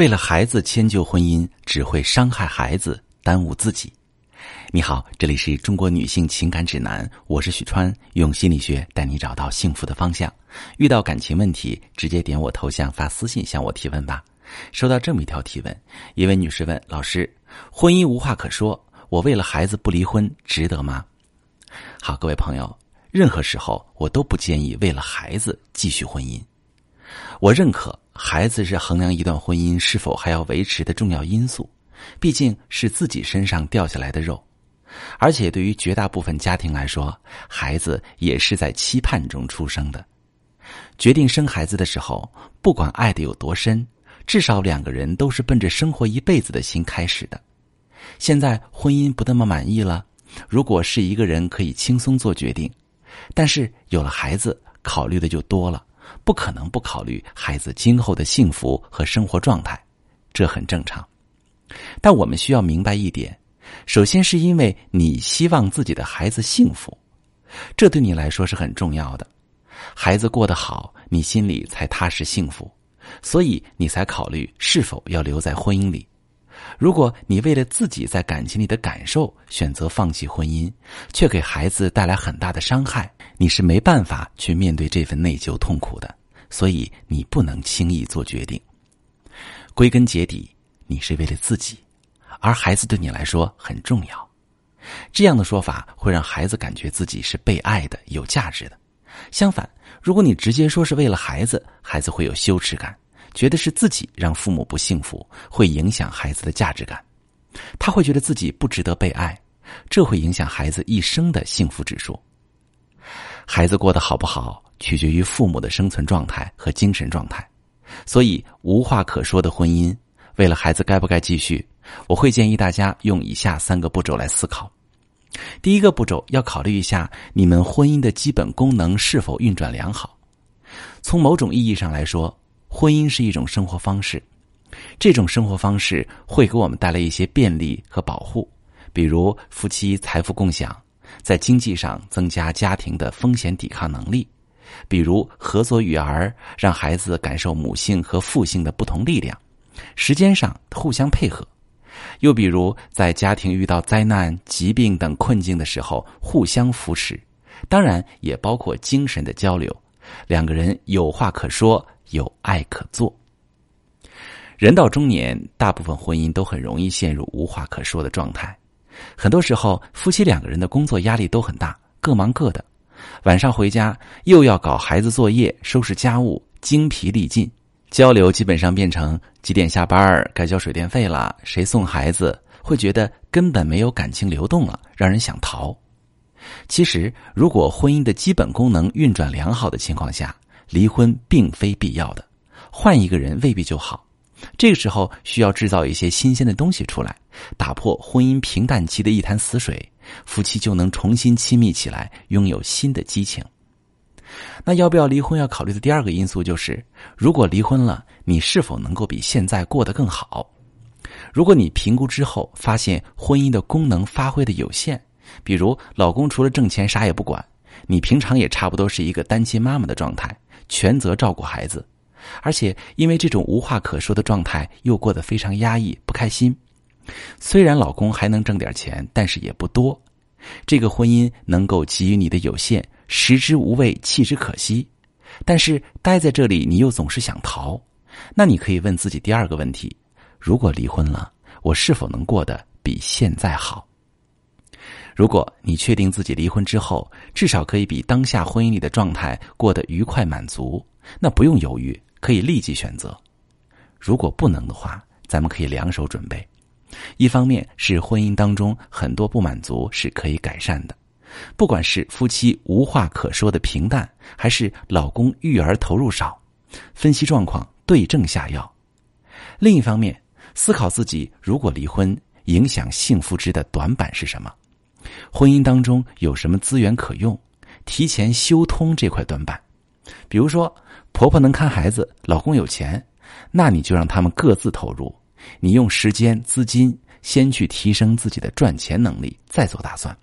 为了孩子迁就婚姻，只会伤害孩子，耽误自己。你好，这里是中国女性情感指南，我是许川，用心理学带你找到幸福的方向。遇到感情问题，直接点我头像发私信向我提问吧。收到这么一条提问，一位女士问老师：婚姻无话可说，我为了孩子不离婚，值得吗？好，各位朋友，任何时候我都不建议为了孩子继续婚姻。我认可孩子是衡量一段婚姻是否还要维持的重要因素，毕竟是自己身上掉下来的肉，而且对于绝大部分家庭来说，孩子也是在期盼中出生的。决定生孩子的时候，不管爱的有多深，至少两个人都是奔着生活一辈子的心开始的。现在婚姻不那么满意了，如果是一个人可以轻松做决定，但是有了孩子，考虑的就多了。不可能不考虑孩子今后的幸福和生活状态，这很正常。但我们需要明白一点：首先是因为你希望自己的孩子幸福，这对你来说是很重要的。孩子过得好，你心里才踏实幸福，所以你才考虑是否要留在婚姻里。如果你为了自己在感情里的感受选择放弃婚姻，却给孩子带来很大的伤害。你是没办法去面对这份内疚痛苦的，所以你不能轻易做决定。归根结底，你是为了自己，而孩子对你来说很重要。这样的说法会让孩子感觉自己是被爱的、有价值的。相反，如果你直接说是为了孩子，孩子会有羞耻感，觉得是自己让父母不幸福，会影响孩子的价值感。他会觉得自己不值得被爱，这会影响孩子一生的幸福指数。孩子过得好不好，取决于父母的生存状态和精神状态，所以无话可说的婚姻，为了孩子该不该继续，我会建议大家用以下三个步骤来思考。第一个步骤要考虑一下你们婚姻的基本功能是否运转良好。从某种意义上来说，婚姻是一种生活方式，这种生活方式会给我们带来一些便利和保护，比如夫妻财富共享。在经济上增加家庭的风险抵抗能力，比如合作育儿，让孩子感受母性和父性的不同力量；时间上互相配合，又比如在家庭遇到灾难、疾病等困境的时候互相扶持。当然，也包括精神的交流，两个人有话可说，有爱可做。人到中年，大部分婚姻都很容易陷入无话可说的状态。很多时候，夫妻两个人的工作压力都很大，各忙各的。晚上回家又要搞孩子作业、收拾家务，精疲力尽。交流基本上变成几点下班该交水电费了，谁送孩子，会觉得根本没有感情流动了，让人想逃。其实，如果婚姻的基本功能运转良好的情况下，离婚并非必要的，换一个人未必就好。这个时候需要制造一些新鲜的东西出来，打破婚姻平淡期的一潭死水，夫妻就能重新亲密起来，拥有新的激情。那要不要离婚？要考虑的第二个因素就是，如果离婚了，你是否能够比现在过得更好？如果你评估之后发现婚姻的功能发挥的有限，比如老公除了挣钱啥也不管，你平常也差不多是一个单亲妈妈的状态，全责照顾孩子。而且，因为这种无话可说的状态，又过得非常压抑、不开心。虽然老公还能挣点钱，但是也不多。这个婚姻能够给予你的有限，食之无味，弃之可惜。但是待在这里，你又总是想逃。那你可以问自己第二个问题：如果离婚了，我是否能过得比现在好？如果你确定自己离婚之后，至少可以比当下婚姻里的状态过得愉快满足，那不用犹豫。可以立即选择，如果不能的话，咱们可以两手准备。一方面是婚姻当中很多不满足是可以改善的，不管是夫妻无话可说的平淡，还是老公育儿投入少，分析状况对症下药。另一方面，思考自己如果离婚，影响幸福值的短板是什么？婚姻当中有什么资源可用？提前修通这块短板，比如说。婆婆能看孩子，老公有钱，那你就让他们各自投入。你用时间、资金先去提升自己的赚钱能力，再做打算。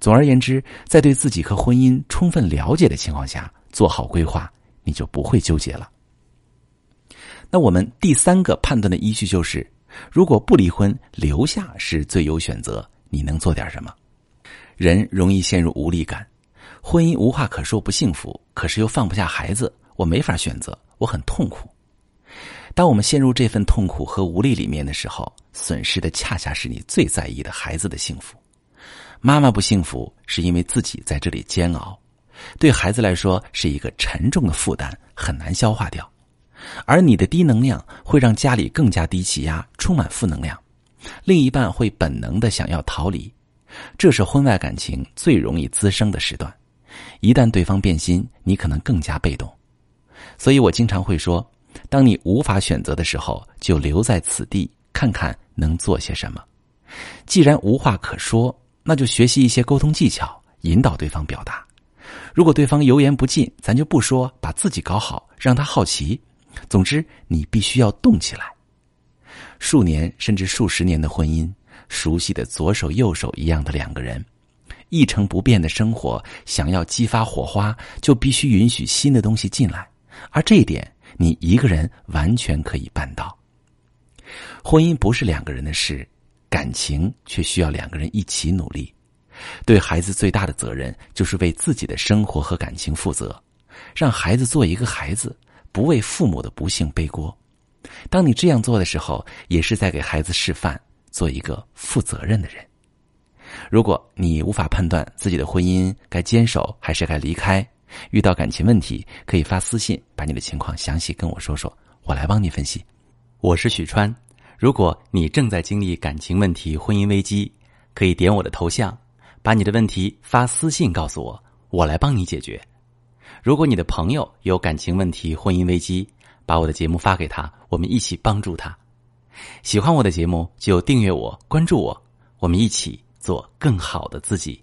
总而言之，在对自己和婚姻充分了解的情况下，做好规划，你就不会纠结了。那我们第三个判断的依据就是，如果不离婚，留下是最优选择，你能做点什么？人容易陷入无力感，婚姻无话可说，不幸福，可是又放不下孩子，我没法选择，我很痛苦。当我们陷入这份痛苦和无力里面的时候，损失的恰恰是你最在意的孩子的幸福。妈妈不幸福，是因为自己在这里煎熬，对孩子来说是一个沉重的负担，很难消化掉。而你的低能量会让家里更加低气压，充满负能量，另一半会本能的想要逃离，这是婚外感情最容易滋生的时段。一旦对方变心，你可能更加被动。所以我经常会说，当你无法选择的时候，就留在此地，看看能做些什么。既然无话可说。那就学习一些沟通技巧，引导对方表达。如果对方油盐不进，咱就不说，把自己搞好，让他好奇。总之，你必须要动起来。数年甚至数十年的婚姻，熟悉的左手右手一样的两个人，一成不变的生活，想要激发火花，就必须允许新的东西进来。而这一点，你一个人完全可以办到。婚姻不是两个人的事。感情却需要两个人一起努力，对孩子最大的责任就是为自己的生活和感情负责，让孩子做一个孩子，不为父母的不幸背锅。当你这样做的时候，也是在给孩子示范做一个负责任的人。如果你无法判断自己的婚姻该坚守还是该离开，遇到感情问题，可以发私信把你的情况详细跟我说说，我来帮你分析。我是许川。如果你正在经历感情问题、婚姻危机，可以点我的头像，把你的问题发私信告诉我，我来帮你解决。如果你的朋友有感情问题、婚姻危机，把我的节目发给他，我们一起帮助他。喜欢我的节目就订阅我、关注我，我们一起做更好的自己。